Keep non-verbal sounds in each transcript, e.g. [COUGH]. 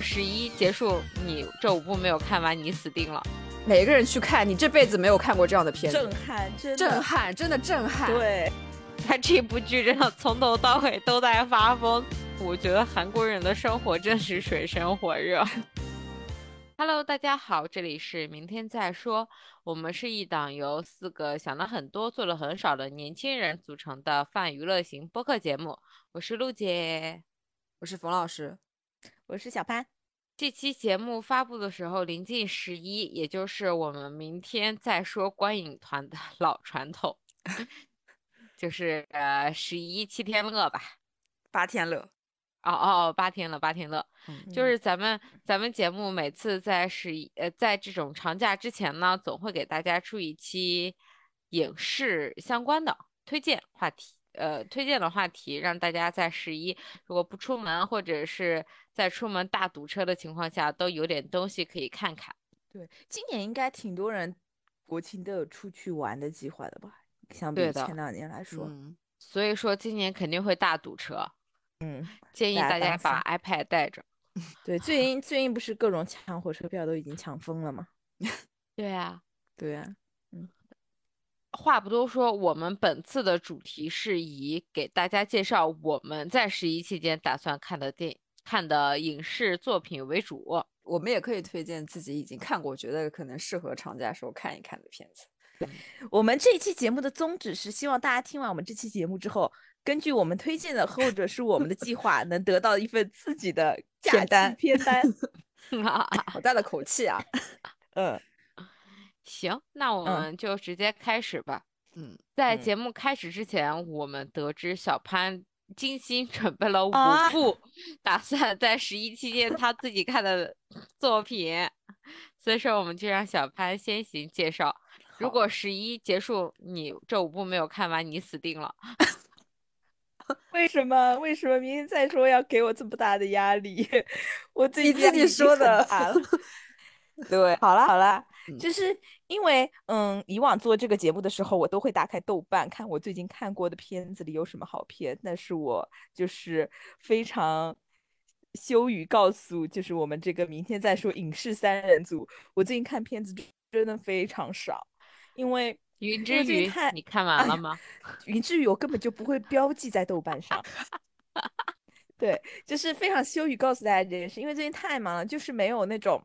十一结束，你这五部没有看完，你死定了。每个人去看，你这辈子没有看过这样的片子，震撼，真的震撼，真的震撼。对，他这部剧真的从头到尾都在发疯。我觉得韩国人的生活真是水深火热。[LAUGHS] Hello，大家好，这里是明天再说。我们是一档由四个想了很多、做了很少的年轻人组成的泛娱乐型播客节目。我是陆姐，我是冯老师，我是小潘。这期节目发布的时候临近十一，也就是我们明天再说观影团的 [LAUGHS] 老传统，[LAUGHS] 就是呃十一七天乐吧，八天乐。哦哦，八天乐，八天乐，就是咱们咱们节目每次在十一呃在这种长假之前呢，总会给大家出一期影视相关的推荐话题，呃，推荐的话题让大家在十一如果不出门或者是在出门大堵车的情况下，都有点东西可以看看。对，今年应该挺多人国庆都有出去玩的计划的吧？相比前两年来说，所以说今年肯定会大堵车。嗯，建议大家把 iPad 带着。[LAUGHS] 对，最近最近不是各种抢火车票都已经抢疯了吗？[LAUGHS] 对呀，对呀。嗯，话不多说，我们本次的主题是以给大家介绍我们在十一期间打算看的电看的影视作品为主。我们也可以推荐自己已经看过、觉得可能适合长假时候看一看的片子。我们这一期节目的宗旨是希望大家听完我们这期节目之后。根据我们推荐的或者是我们的计划，能得到一份自己的假单。片单，[LAUGHS] [LAUGHS] 好大的口气啊！[LAUGHS] 嗯，行，那我们就直接开始吧。嗯，在节目开始之前，我们得知小潘精心准备了五部，打算在十一期间他自己看的作品，所以说我们就让小潘先行介绍。如果十一结束你这五部没有看完，你死定了。[LAUGHS] 为什么？为什么明天再说要给我这么大的压力？[LAUGHS] 我自己自己说的。[LAUGHS] 对，好了好了，就是因为嗯，以往做这个节目的时候，我都会打开豆瓣看我最近看过的片子里有什么好片。但是我就是非常羞于告诉，就是我们这个明天再说影视三人组，我最近看片子真的非常少，因为。云之羽，你看完了吗？[LAUGHS] 云之羽我根本就不会标记在豆瓣上。[LAUGHS] 对，就是非常羞于告诉大家这件事，因为最近太忙了，就是没有那种，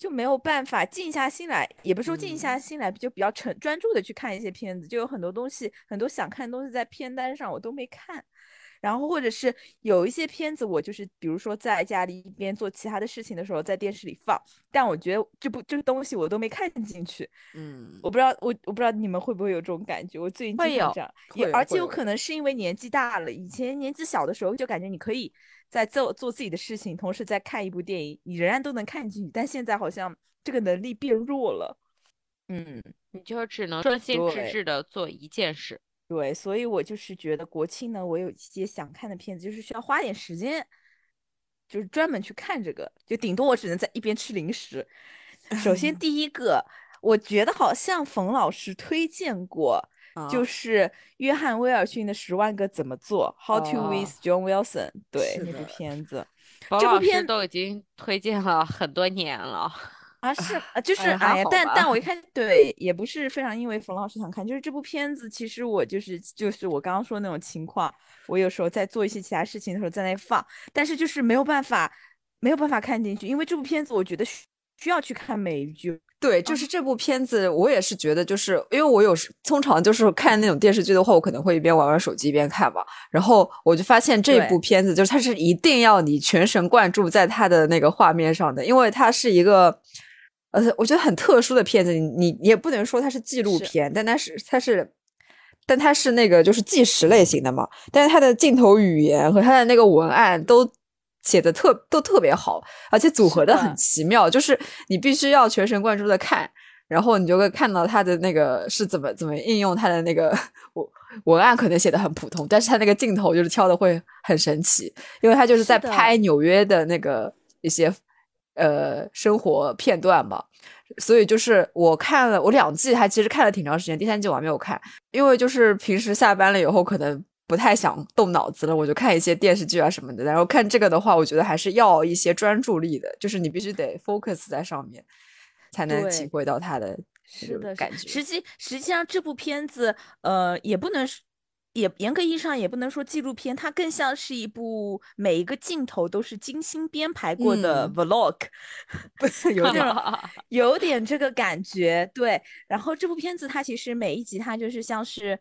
就没有办法静下心来，也不是说静下心来，就比较沉专注的去看一些片子，就有很多东西，很多想看的东西在片单上我都没看。然后或者是有一些片子，我就是比如说在家里一边做其他的事情的时候，在电视里放，但我觉得这部这个东西我都没看进去。嗯，我不知道我我不知道你们会不会有这种感觉？我最近会有这样，也而且有可能是因为年纪大了，以前年纪小的时候就感觉你可以在做做自己的事情，同时在看一部电影，你仍然都能看进去。但现在好像这个能力变弱了。嗯，你就只能专心致志的做一件事。对，所以我就是觉得国庆呢，我有一些想看的片子，就是需要花点时间，就是专门去看这个，就顶多我只能在一边吃零食。首先 [LAUGHS] 第一个，我觉得好像冯老师推荐过，就是约翰威尔逊的《十万个怎么做》（How to with John Wilson）。对，那部片子，这部片都已经推荐了很多年了。啊是啊，就是哎呀，但但我一看，对，也不是非常因为冯老师想看，就是这部片子，其实我就是就是我刚刚说那种情况，我有时候在做一些其他事情的时候在那放，但是就是没有办法没有办法看进去，因为这部片子我觉得需需要去看每一句。对，就是这部片子，我也是觉得，就是因为我有时通常就是看那种电视剧的话，我可能会一边玩玩手机一边看嘛，然后我就发现这部片子就是它是一定要你全神贯注在它的那个画面上的，因为它是一个。呃，我觉得很特殊的片子，你你也不能说它是纪录片，但它是它是，但它是那个就是纪实类型的嘛。但是它的镜头语言和它的那个文案都写的特都特别好，而且组合的很奇妙，就是你必须要全神贯注的看，然后你就会看到他的那个是怎么怎么应用他的那个文文案，可能写的很普通，但是他那个镜头就是挑的会很神奇，因为他就是在拍纽约的那个一些。呃，生活片段吧，所以就是我看了我两季，还其实看了挺长时间，第三季我还没有看，因为就是平时下班了以后，可能不太想动脑子了，我就看一些电视剧啊什么的。然后看这个的话，我觉得还是要一些专注力的，就是你必须得 focus 在上面，才能体会到它的是的感觉。实际实际上，这部片子呃也不能也严格意义上也不能说纪录片，它更像是一部每一个镜头都是精心编排过的 vlog，不 [LAUGHS] 是 [LAUGHS] 有点 [LAUGHS] 有点这个感觉。对，然后这部片子它其实每一集它就是像是。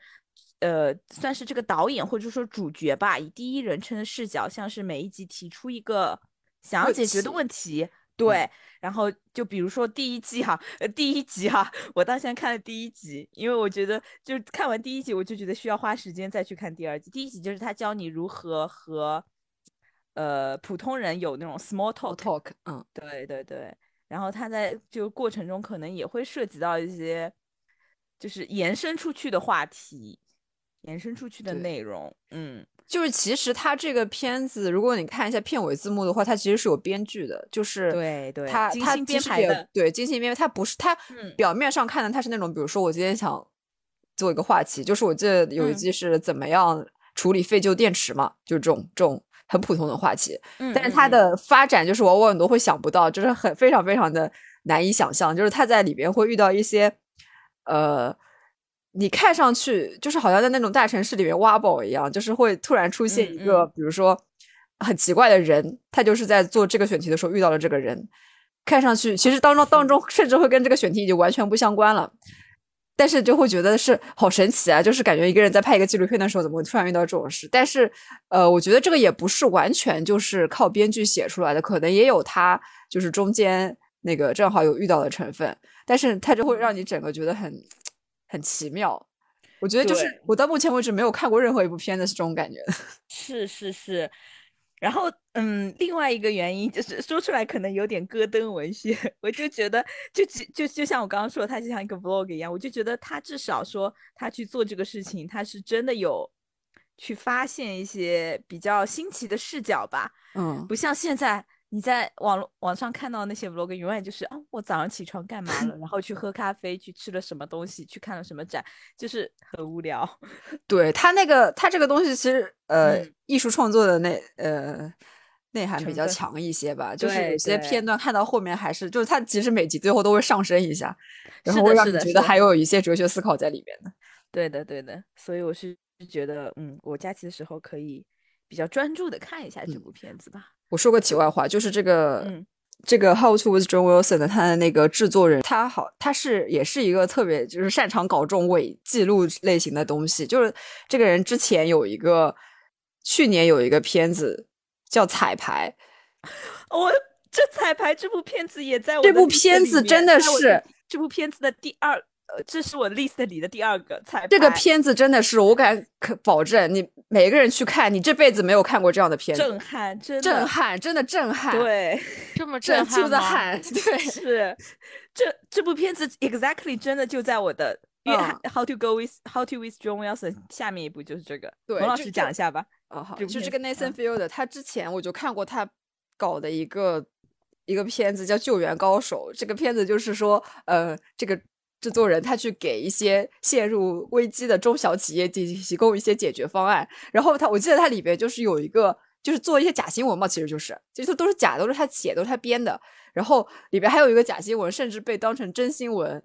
呃，算是这个导演或者说主角吧，以第一人称的视角，像是每一集提出一个想要解决的问题。对，然后就比如说第一季哈，呃，第一集哈，我到现在看了第一集，因为我觉得就看完第一集，我就觉得需要花时间再去看第二集。第一集就是他教你如何和呃普通人有那种 small talk，, talk，嗯，对对对，然后他在就过程中可能也会涉及到一些就是延伸出去的话题。延伸出去的内容，嗯，就是其实他这个片子，如果你看一下片尾字幕的话，它其实是有编剧的，就是对对，他他编排的，对精心编排，他不是他表面上看的，他是那种，比如说我今天想做一个话题，就是我记得有一季是怎么样处理废旧电池嘛，就是这种这种很普通的话题，但是它的。发展就是往往都会想不到，就是很非常非常的难以想象，就是他在里边会遇到一些呃。你看上去就是好像在那种大城市里面挖宝一样，就是会突然出现一个，比如说很奇怪的人，他就是在做这个选题的时候遇到了这个人，看上去其实当中当中甚至会跟这个选题已经完全不相关了，但是就会觉得是好神奇啊，就是感觉一个人在拍一个纪录片的时候怎么会突然遇到这种事？但是呃，我觉得这个也不是完全就是靠编剧写出来的，可能也有他就是中间那个正好有遇到的成分，但是他就会让你整个觉得很。很奇妙，我觉得就是我到目前为止没有看过任何一部片子是这种感觉。[LAUGHS] 是是是，然后嗯，另外一个原因就是说出来可能有点戈登文学，[LAUGHS] 我就觉得就就就像我刚刚说，他就像一个 vlog 一样，我就觉得他至少说他去做这个事情，他是真的有去发现一些比较新奇的视角吧。嗯，不像现在。你在网网上看到那些 vlog，永远就是啊，我早上起床干嘛了，然后去喝咖啡，去吃了什么东西，去看了什么展，就是很无聊。[LAUGHS] 对他那个，他这个东西其实呃，艺术创作的那呃内涵比较强一些吧，就是有些片段看到后面还是，就是他其实每集最后都会上升一下，然后会让你觉得还有一些哲学思考在里面的。对的，对的，所以我是觉得，嗯，我假期的时候可以比较专注的看一下这部片子吧。我说个题外话，就是这个这个《How to with John Wilson》的他的那个制作人，他好，他是也是一个特别就是擅长搞这种伪记录类型的东西。就是这个人之前有一个，去年有一个片子叫《彩排》，[LAUGHS] 我这《彩排》这部片子也在我这部片子真的是这部片子的第二。呃，这是我 list 里的第二个彩排。这个片子真的是，我敢可保证，你每一个人去看，你这辈子没有看过这样的片子，震撼，真震撼，真的震撼。对，这么震撼吗？对，[LAUGHS] 是这这部片子 exactly 真的就在我的《How to Go with How to with John Wilson》下面一部就是这个。对，洪老师讲一下吧。哦，好，就这个 Nathan Field，他之前我就看过他搞的一个一个片子叫《救援高手》，这个片子就是说，呃，这个。制作人他去给一些陷入危机的中小企业提提供一些解决方案，然后他我记得他里边就是有一个就是做一些假新闻嘛，其实就是其实都是假，都是他写，都是他编的。然后里边还有一个假新闻，甚至被当成真新闻，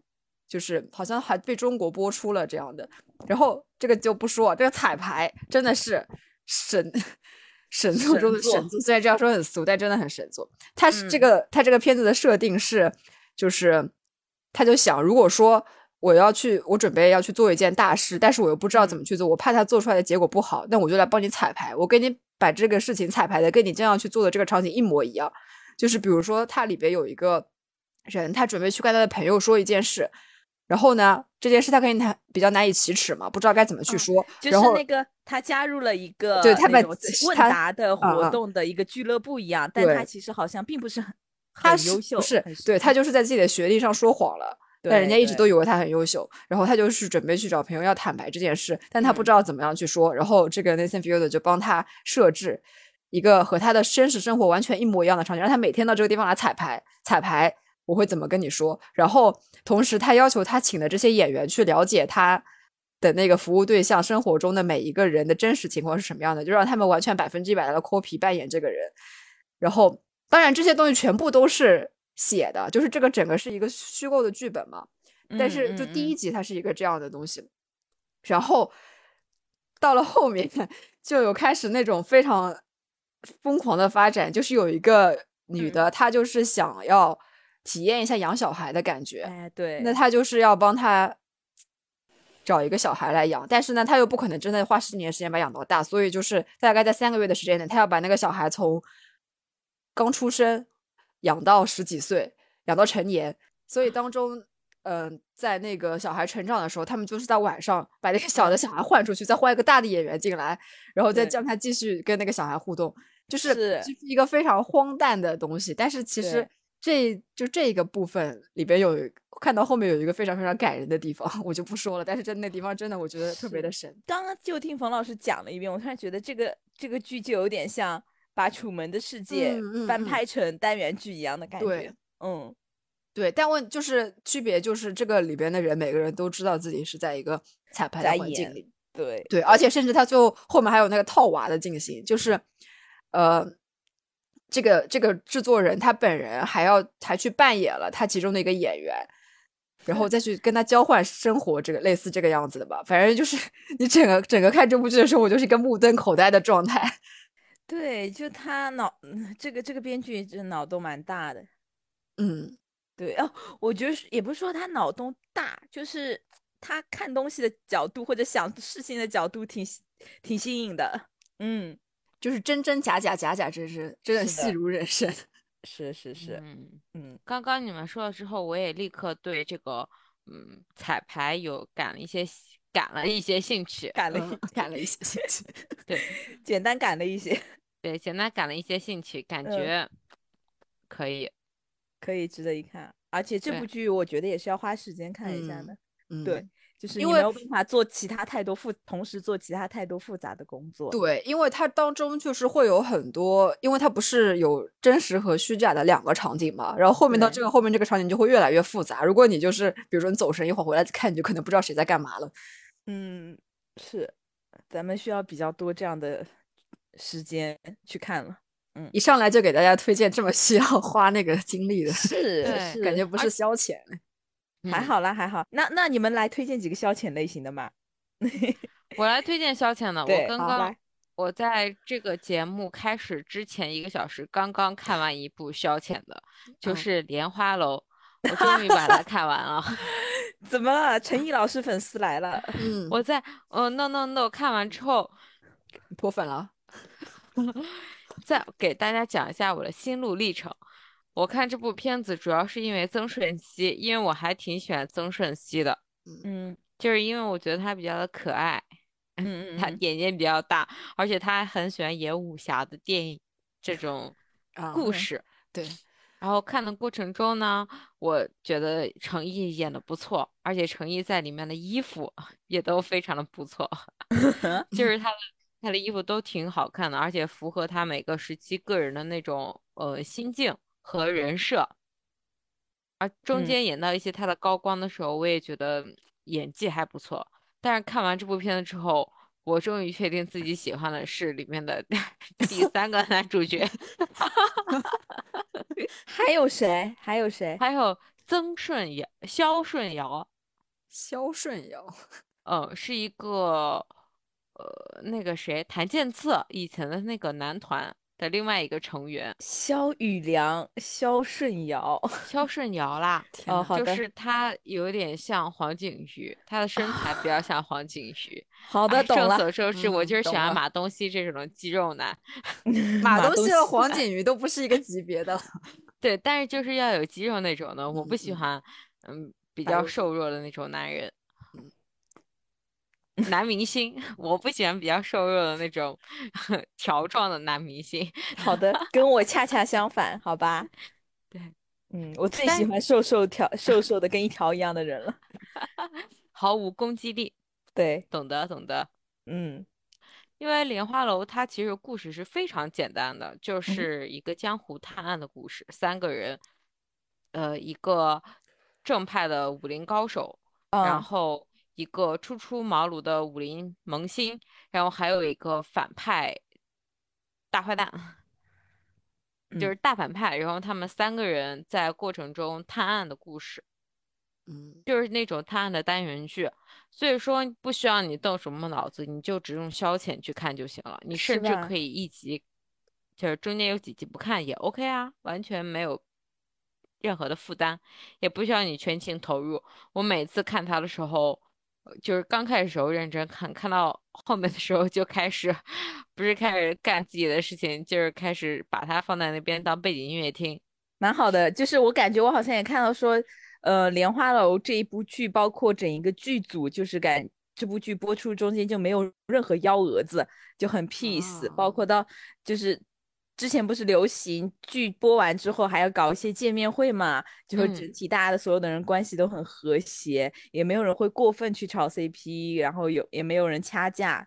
就是好像还被中国播出了这样的。然后这个就不说，这个彩排真的是神神作中的神作，虽然这样说很俗，但真的很神作。他是这个他这个片子的设定是就是。他就想，如果说我要去，我准备要去做一件大事，但是我又不知道怎么去做，我怕他做出来的结果不好，那我就来帮你彩排，我给你把这个事情彩排的跟你将要去做的这个场景一模一样。就是比如说，他里边有一个人，他准备去跟他的朋友说一件事，然后呢，这件事他跟他比较难以启齿嘛，不知道该怎么去说。就是那个他加入了一个对他们问答的活动的一个俱乐部一样，但他其实好像并不是很。他优秀，不是对他就是在自己的学历上说谎了，但人家一直都以为他很优秀，然后他就是准备去找朋友要坦白这件事，但他不知道怎么样去说，然后这个 Nathan Field 就帮他设置一个和他的真实生活完全一模一样的场景，让他每天到这个地方来彩排，彩排我会怎么跟你说，然后同时他要求他请的这些演员去了解他的那个服务对象生活中的每一个人的真实情况是什么样的，就让他们完全百分之一百的 copy 扮演这个人。然后，当然这些东西全部都是写的，就是这个整个是一个虚构的剧本嘛。但是就第一集它是一个这样的东西，然后到了后面就有开始那种非常疯狂的发展，就是有一个女的，她就是想要体验一下养小孩的感觉。哎，对，那她就是要帮她找一个小孩来养，但是呢，她又不可能真的花十年时间把养到大，所以就是大概在三个月的时间内，她要把那个小孩从刚出生养到十几岁，养到成年，所以当中。嗯，在那个小孩成长的时候，他们就是在晚上把那个小的小孩换出去，再换一个大的演员进来，然后再让他继续跟那个小孩互动，就是就是一个非常荒诞的东西。但是其实这就这个部分里边有看到后面有一个非常非常感人的地方，[LAUGHS] 我就不说了。但是在那地方真的我觉得特别的神。刚刚就听冯老师讲了一遍，我突然觉得这个这个剧就有点像把《楚门的世界》翻拍成单元剧一样的感觉。嗯。对，但问就是区别就是这个里边的人每个人都知道自己是在一个彩排的环境里，对对，而且甚至他最后后面还有那个套娃的进行，就是呃，这个这个制作人他本人还要还去扮演了他其中的一个演员，然后再去跟他交换生活，这个类似这个样子的吧。反正就是 [LAUGHS] 你整个整个看这部剧的时候，我就是一个目瞪口呆的状态。对，就他脑 [LAUGHS] 这个这个编剧这脑洞蛮大的，嗯。对哦，我觉得也不是说他脑洞大，就是他看东西的角度或者想事情的角度挺挺新颖的。嗯，就是真真假假，假假真真，真的戏如人生。是 [LAUGHS] 是是，嗯嗯。刚刚你们说了之后，我也立刻对这个嗯彩排有感了一些感 [LAUGHS] [LAUGHS] 了一些兴趣，感了感了一些兴趣。对，简单感了一些。对，简单感了一些兴趣，感觉可以。可以值得一看，而且这部剧我觉得也是要花时间看一下的。嗯对，就是因为没有办法做其他太多复，同时做其他太多复杂的工作。对，因为它当中就是会有很多，因为它不是有真实和虚假的两个场景嘛，然后后面到这个后面这个场景就会越来越复杂。如果你就是比如说你走神一会儿回来看，你就可能不知道谁在干嘛了。嗯，是，咱们需要比较多这样的时间去看了。嗯，一上来就给大家推荐这么需要花那个精力的，是感觉不是消遣，还好啦，还好。那那你们来推荐几个消遣类型的嘛？[LAUGHS] 我来推荐消遣的。我刚刚我在这个节目开始之前一个小时刚刚看完一部消遣的，就是《莲花楼》，我终于 [LAUGHS] 把它看完了。怎么了？陈毅老师粉丝来了。嗯，[LAUGHS] 我在呃，no no no，看完之后脱粉了。[LAUGHS] 再给大家讲一下我的心路历程。我看这部片子主要是因为曾舜晞，因为我还挺喜欢曾舜晞的。嗯，就是因为我觉得他比较的可爱，嗯嗯，[LAUGHS] 他眼睛比较大，而且他还很喜欢演武侠的电影这种故事。对。然后看的过程中呢，我觉得程毅演的不错，而且程毅在里面的衣服也都非常的不错，[LAUGHS] 就 [LAUGHS] 是他的。他的衣服都挺好看的，而且符合他每个时期个人的那种呃心境和人设。而中间演到一些他的高光的时候，我也觉得演技还不错。但是看完这部片子之后，我终于确定自己喜欢的是里面的第三个男主角。[LAUGHS] 还有谁？还有谁？还有曾舜尧、萧舜尧。萧舜尧，嗯，是一个。呃，那个谁，谭健次以前的那个男团的另外一个成员，肖宇良、肖顺尧、[LAUGHS] 肖顺尧啦。哦，好的。就是他有点像黄景瑜，他的身材比较像黄景瑜。[LAUGHS] 好的，懂了。众所周知，我就是喜欢马东锡这种肌肉男。马东锡和黄景瑜都不是一个级别的。[LAUGHS] 对，但是就是要有肌肉那种的，我不喜欢，嗯，比较瘦弱的那种男人。男明星，我不喜欢比较瘦弱的那种 [LAUGHS] 条状的男明星。好的，跟我恰恰相反，好吧？对，嗯，我最喜欢瘦瘦条、瘦瘦的跟一条一样的人了，[LAUGHS] 毫无攻击力。对，懂得懂得。嗯，因为莲花楼它其实故事是非常简单的，就是一个江湖探案的故事。三个人，呃，一个正派的武林高手，然后。一个初出茅庐的武林萌新，然后还有一个反派大坏蛋，[LAUGHS] 就是大反派，然后他们三个人在过程中探案的故事，嗯，就是那种探案的单元剧，所以说不需要你动什么脑子，你就只用消遣去看就行了。你甚至可以一集，就是中间有几集不看也 OK 啊，完全没有。任何的负担，也不需要你全情投入。我每次看他的时候，就是刚开始时候认真看，看到后面的时候就开始，不是开始干自己的事情，就是开始把它放在那边当背景音乐听。蛮好的，就是我感觉我好像也看到说，呃，《莲花楼》这一部剧，包括整一个剧组，就是感这部剧播出中间就没有任何幺蛾子，就很 peace，包括到就是。之前不是流行剧播完之后还要搞一些见面会嘛？就是整体大家的所有的人关系都很和谐，也没有人会过分去炒 CP，然后有也没有人掐架。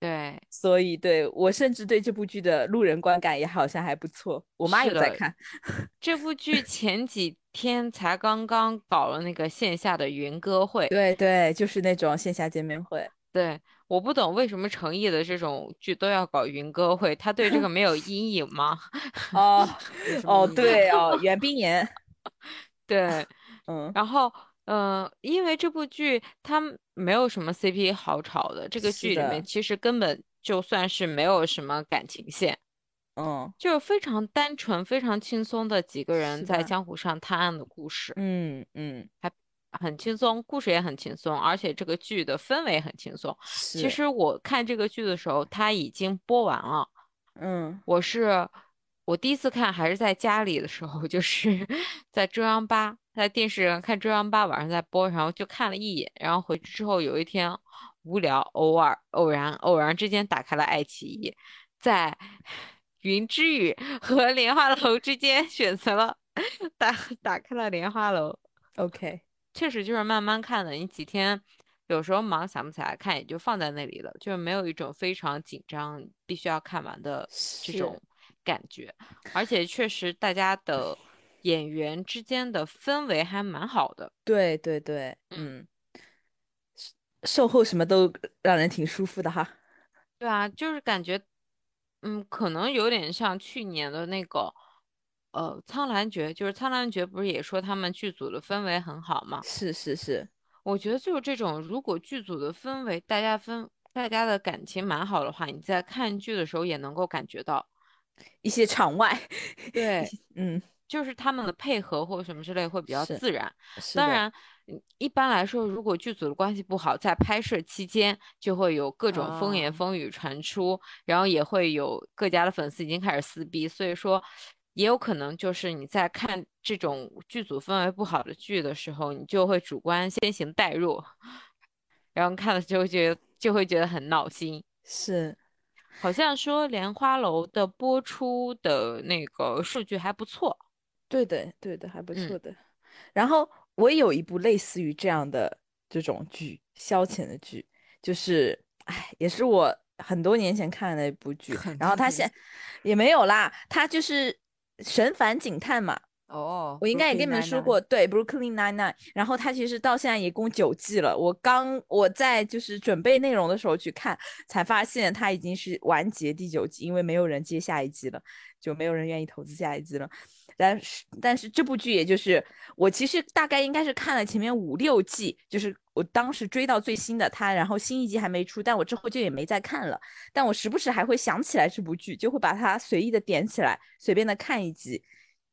对，所以对我甚至对这部剧的路人观感也好像还不错。我妈有在看 [LAUGHS] 这部剧，前几天才刚刚搞了那个线下的云歌会。对对，就是那种线下见面会。对。我不懂为什么诚毅的这种剧都要搞云歌会，他对这个没有 [LAUGHS] 阴影吗？[LAUGHS] 哦哦，对哦，[LAUGHS] 袁冰妍，对，嗯，然后嗯，因为这部剧它没有什么 CP 好吵的，这个剧里面其实根本就算是没有什么感情线，嗯，就是非常单纯、非常轻松的几个人在江湖上探案的故事，嗯嗯，还。很轻松，故事也很轻松，而且这个剧的氛围很轻松。其实我看这个剧的时候，它已经播完了。嗯，我是我第一次看还是在家里的时候，就是 [LAUGHS] 在中央八，在电视上看中央八晚上在播，然后就看了一眼，然后回去之后有一天无聊，偶尔偶然偶然之间打开了爱奇艺，在云之羽和莲花楼之间选择了 [LAUGHS] 打打开了莲花楼。OK。确实就是慢慢看的，你几天有时候忙想不起来看，也就放在那里了，就是没有一种非常紧张必须要看完的这种感觉。而且确实大家的 [LAUGHS] 演员之间的氛围还蛮好的。对对对，嗯，售后什么都让人挺舒服的哈。对啊，就是感觉，嗯，可能有点像去年的那个。呃，苍兰诀就是苍兰诀，不是也说他们剧组的氛围很好吗？是是是，我觉得就是这种，如果剧组的氛围，大家分大家的感情蛮好的话，你在看剧的时候也能够感觉到一些场外，对，[LAUGHS] 嗯，就是他们的配合或什么之类会比较自然。当然，一般来说，如果剧组的关系不好，在拍摄期间就会有各种风言风语传出，然后也会有各家的粉丝已经开始撕逼，所以说。也有可能就是你在看这种剧组氛围不好的剧的时候，你就会主观先行代入，然后看了就会觉得就会觉得很闹心。是，好像说《莲花楼》的播出的那个数据还不错。对的，对的，还不错的。然后我有一部类似于这样的这种剧，消遣的剧，就是哎，也是我很多年前看的一部剧。然后他现也没有啦，他就是。神烦警探嘛，哦，我应该也跟你们说过，对，Brooklyn Nine Nine，然后它其实到现在一共九季了。我刚我在就是准备内容的时候去看，才发现它已经是完结第九季，因为没有人接下一季了，就没有人愿意投资下一季了。但是但是这部剧也就是我其实大概应该是看了前面五六季，就是我当时追到最新的它，然后新一季还没出，但我之后就也没再看了。但我时不时还会想起来这部剧，就会把它随意的点起来，随便的看一集，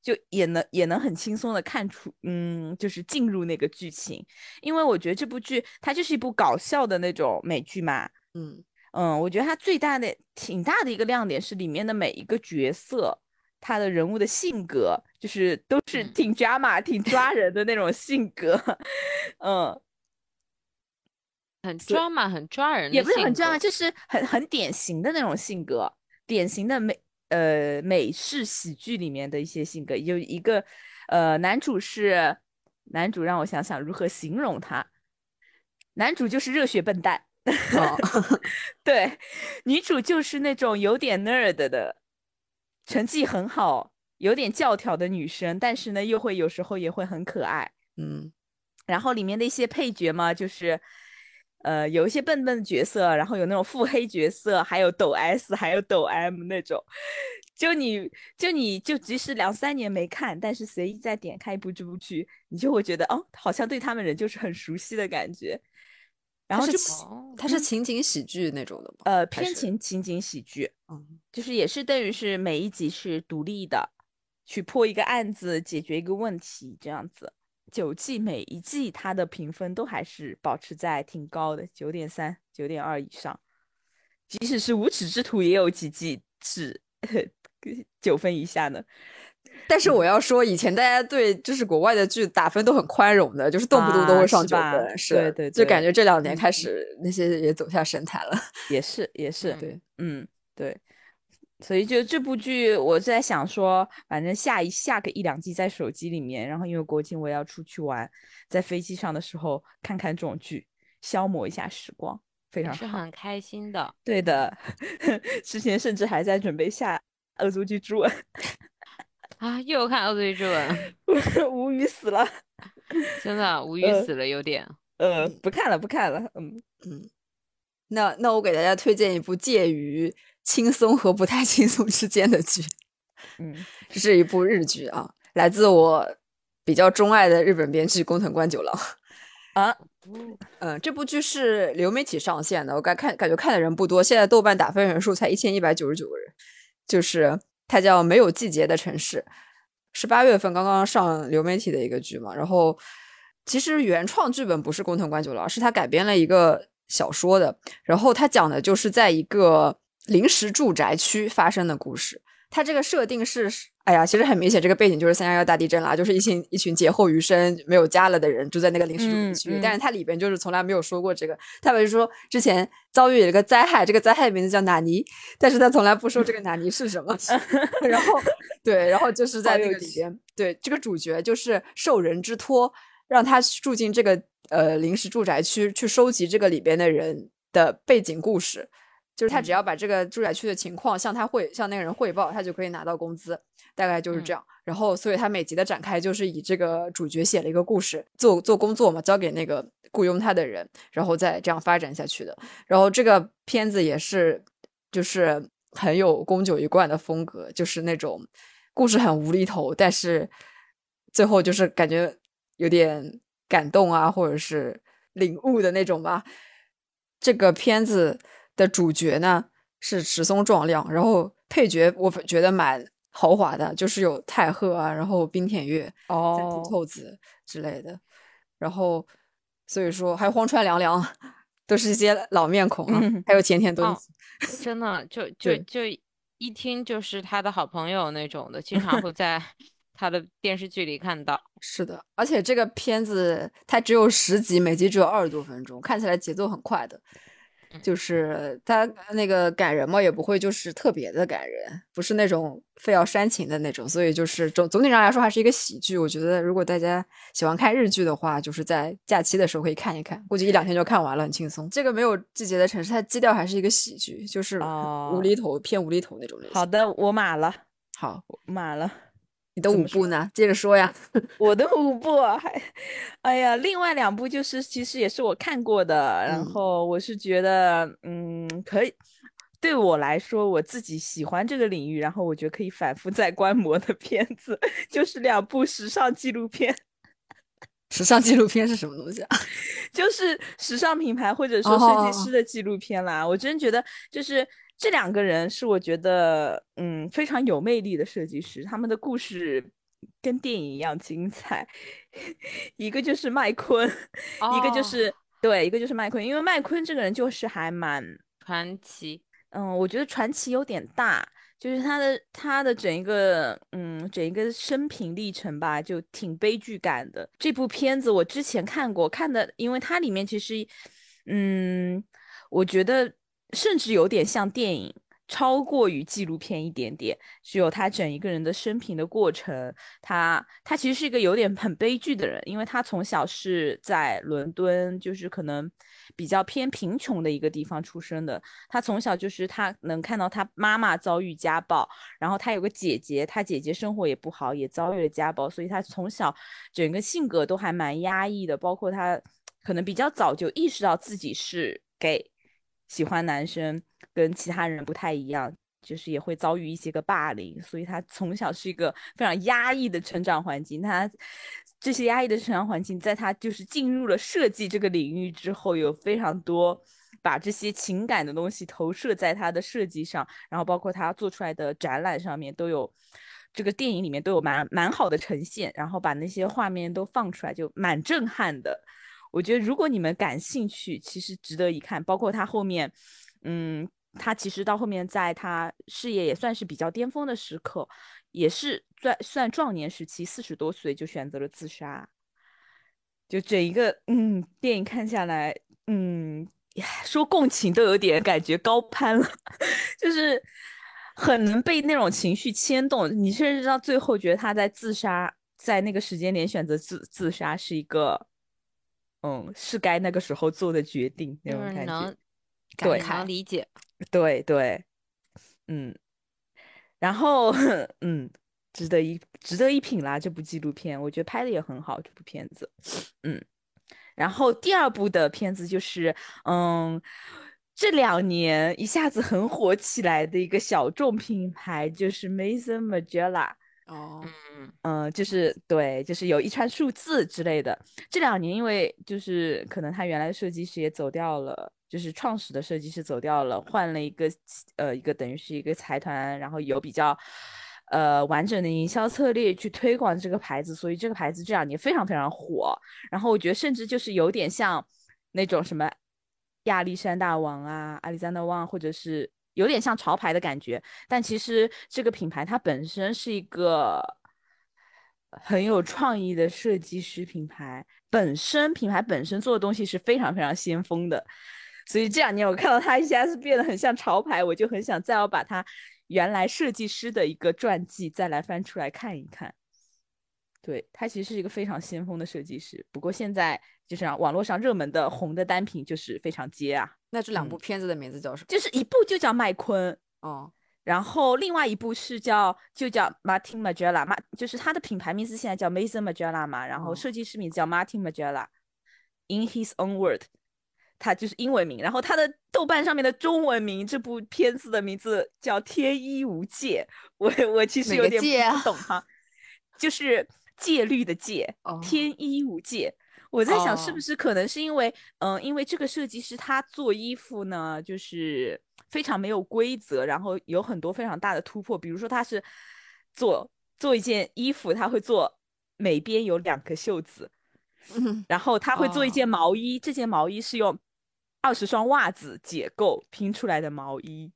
就也能也能很轻松的看出，嗯，就是进入那个剧情。因为我觉得这部剧它就是一部搞笑的那种美剧嘛，嗯嗯，我觉得它最大的挺大的一个亮点是里面的每一个角色。他的人物的性格就是都是挺抓马、挺抓人的那种性格，[LAUGHS] 嗯，很抓马、很抓人，也不是很抓马，就是很很典型的那种性格，典型的美呃美式喜剧里面的一些性格。有一个呃男主是男主，让我想想如何形容他，男主就是热血笨蛋，[LAUGHS] 对，女主就是那种有点 nerd 的。成绩很好，有点教条的女生，但是呢，又会有时候也会很可爱，嗯。然后里面的一些配角嘛，就是呃，有一些笨笨的角色，然后有那种腹黑角色，还有抖 S，还有抖 M 那种。就你就你就即使两三年没看，但是随意再点开一部这部剧，你就会觉得哦，好像对他们人就是很熟悉的感觉。然后是这它是情景喜剧那种的吗？呃，偏情情景喜剧，嗯就是也是等于是每一集是独立的，去破一个案子，解决一个问题这样子。九季每一季它的评分都还是保持在挺高的，九点三、九点二以上。即使是无耻之徒，也有几季是九分以下的。但是我要说，以前大家对就是国外的剧打分都很宽容的，就是动不动都啊会上九分，是，对对就感觉这两年嗯开始那些也走下神坛了。也是，也是，嗯对，嗯，对，所以就这部剧，我在想说，反正下一下个一两季在手机里面，然后因为国庆我也要出去玩，在飞机上的时候看看这种剧，消磨一下时光，非常好。是很开心的。对的，[LAUGHS] 之前甚至还在准备下《恶作剧之吻啊，又看《恶作剧之吻》，》，[LAUGHS] 无语死了。[LAUGHS] 真的无语呃死了，有点。呃，不看了，不看了。嗯嗯，那那我给大家推荐一部介于轻松和不太轻松之间的剧，嗯，[LAUGHS] 这是一部日剧啊，来自我比较钟爱的日本编剧工藤官九郎。啊，嗯，[LAUGHS] 这部剧是流媒体上线的，我感看感觉看的人不多，现在豆瓣打分人数才一千一百九十九个人。就是它叫《没有季节的城市》，是八月份刚刚上流媒体的一个剧嘛。然后其实原创剧本不是工藤官九郎，是他改编了一个小说的。然后他讲的就是在一个临时住宅区发生的故事。它这个设定是，哎呀，其实很明显，这个背景就是三幺幺大地震啦，就是一群一群劫后余生没有家了的人住在那个临时住宅区，嗯嗯但是它里边就是从来没有说过这个，他们就说之前遭遇了一个灾害，这个灾害名字叫纳尼，但是他从来不说这个纳尼是什么，[LAUGHS] 然后对，然后就是在那好有趣个里边，对这个主角就是受人之托，让他住进这个呃临时住宅区，去收集这个里边的人的背景故事。就是他只要把这个住宅区的情况向他汇向那个人汇报，他就可以拿到工资，大概就是这样。然后，所以他每集的展开就是以这个主角写了一个故事，做做工作嘛，交给那个雇佣他的人，然后再这样发展下去的。然后这个片子也是就是很有宫九一贯的风格，就是那种故事很无厘头，但是最后就是感觉有点感动啊，或者是领悟的那种吧。这个片子的主角呢是石松壮亮，然后配角我觉得蛮豪华的，就是有太赫啊，然后冰田月、三浦哦，透子之类的，然后所以说还有荒川凉凉，都是一些老面孔啊，嗯还有前田敦哦子，真的就 [LAUGHS] 就就一听就是他的好朋友那种的，经常会 [LAUGHS] 在他的电视剧里看到。是的，而且这个片子它只有十集，每集只有二十多分钟，看起来节奏很快的。就是他那个感人嘛，也不会就是特别的感人，不是那种非要煽情的那种，所以就是总总体上来说还是一个喜剧。我觉得如果大家喜欢看日剧的话，就是在假期的时候可以看一看，估计一两天就看完了，很轻松。这个没有季节的城市，它基调还是一个喜剧，就是哦无厘头偏无厘头那种类型。好的，我码了，好，我码了。你的怎么说五部呢？接着说呀。[LAUGHS] 我的五部啊还，哎呀，另外两部就是其实也是我看过的，然嗯后我是觉得，嗯，可以，对我来说，我自己喜欢这个领域，然后我觉得可以反复再观摩的片子，就是两部时尚纪录片，时尚纪录片是什么东西啊？[LAUGHS] 就是时尚品牌或者说设计师的纪录片啦。我真觉得就是这两个人是我觉得嗯非常有魅力的设计师，他们的故事跟电影一样精彩。[LAUGHS] 一个就是麦昆，一个就哦是对，一个就是麦昆，因为麦昆这个人就是还蛮传奇，嗯，我觉得传奇有点大，就是他的他的整一个嗯整一个生平历程吧，就挺悲剧感的。这部片子我之前看过，看的，因为它里面其实嗯，我觉得甚至有点像电影。超过于纪录片一点点，只有他整一个人的生平的过程。他他其实是一个有点很悲剧的人，因为他从小是在伦敦，就是可能比较偏贫穷的一个地方出生的。他从小就是他能看到他妈妈遭遇家暴，然后他有个姐姐，他姐姐生活也不好，也遭遇了家暴，所以他从小整个性格都还蛮压抑的，包括他可能比较早就意识到自己是 gay，喜欢男生，跟其他人不太一样，就是也会遭遇一些个霸凌，所以他从小是一个非常压抑的成长环境。他这些压抑的成长环境，在他就是进入了设计这个领域之后，有非常多把这些情感的东西投射在他的设计上，然后包括他做出来的展览上面都有。这个电影里面都有蛮蛮好的呈现，然后把那些画面都放出来，就蛮震撼的。我觉得如果你们感兴趣，其实值得一看。包括他后面，嗯，他其实到后面在他事业也算是比较巅峰的时刻，也是算算壮年时期，四十多岁就选择了自杀。就整一个嗯电影看下来，嗯，说共情都有点感觉高攀了，[LAUGHS] 就是。很能被那种情绪牵动，你甚至到最后觉得他在自杀，在那个时间点选择自自杀是一个，嗯，是该那个时候做的决定那种感觉，对，能理解，[LAUGHS] 对对，嗯，然后嗯，值得一值得一品啦，这部纪录片我觉得拍的也很好，这部片子，嗯，然后第二部的片子就是嗯。这两年一下子很火起来的一个小众品牌就是 Maison Margiela。哦，嗯，就是对，就是有一串数字之类的。这两年因为就是可能他原来的设计师也走掉了，就是创始的设计师走掉了，换了一个呃一个等于是一个财团，然后有比较呃完整的营销策略去推广这个牌子，所以这个牌子这两年非常非常火。然后我觉得甚至就是有点像那种什么。亚历山大王啊，亚历山大王，或者是有点像潮牌的感觉，但其实这个品牌它本身是一个很有创意的设计师品牌，本身品牌本身做的东西是非常非常先锋的，所以这两年我看到它一下子变得很像潮牌，我就很想再要把它原来设计师的一个传记再来翻出来看一看。对他其实是一个非常先锋的设计师，不过现在就是网络上热门的红的单品就是非常接啊。那这两部片子的名字叫什么？就是一部就叫麦昆哦，然后另外一部是叫就叫 Martin Magella，马就是他的品牌名字现在叫 Mason Magella 嘛，然后设计师名字叫 Martin Magella。In his own word，他就是英文名，然后他的豆瓣上面的中文名这部片子的名字叫《天衣无界》，我我其实有点不懂哈，就是。戒律的戒，天衣无戒。我在想，是不是可能是因为，嗯，因为这个设计师他做衣服呢，就是非常没有规则，然后有很多非常大的突破。比如说，他是做做一件衣服，他会做每边有两个袖子，然后他会做一件毛衣，这件毛衣是用二十双袜子解构拼出来的毛衣。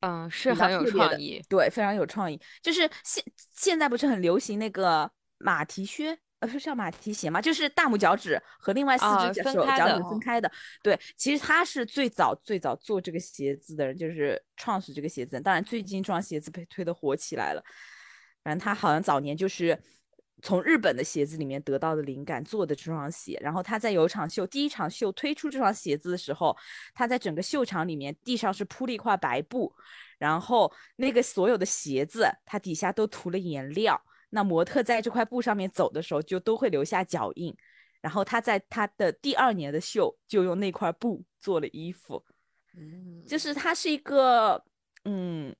嗯，是很有创意，对，非常有创意。就是现现在不是很流行那个。马蹄靴，呃，是叫马蹄鞋吗？就是大拇脚趾和另外四只脚手脚趾分开的。对，其实他是最早最早做这个鞋子的人，就是创始这个鞋子。当然，最近这双鞋子被推的火起来了。反正他好像早年就是从日本的鞋子里面得到的灵感做的这双鞋。然后他在有场秀第一场秀推出这双鞋子的时候，他在整个秀场里面地上是铺了一块白布，然后那个所有的鞋子它底下都涂了颜料。那模特在这块布上面走的时候，就都会留下脚印。然后他在他的第二年的秀就用那块布做了衣服。嗯，就是他是一个嗯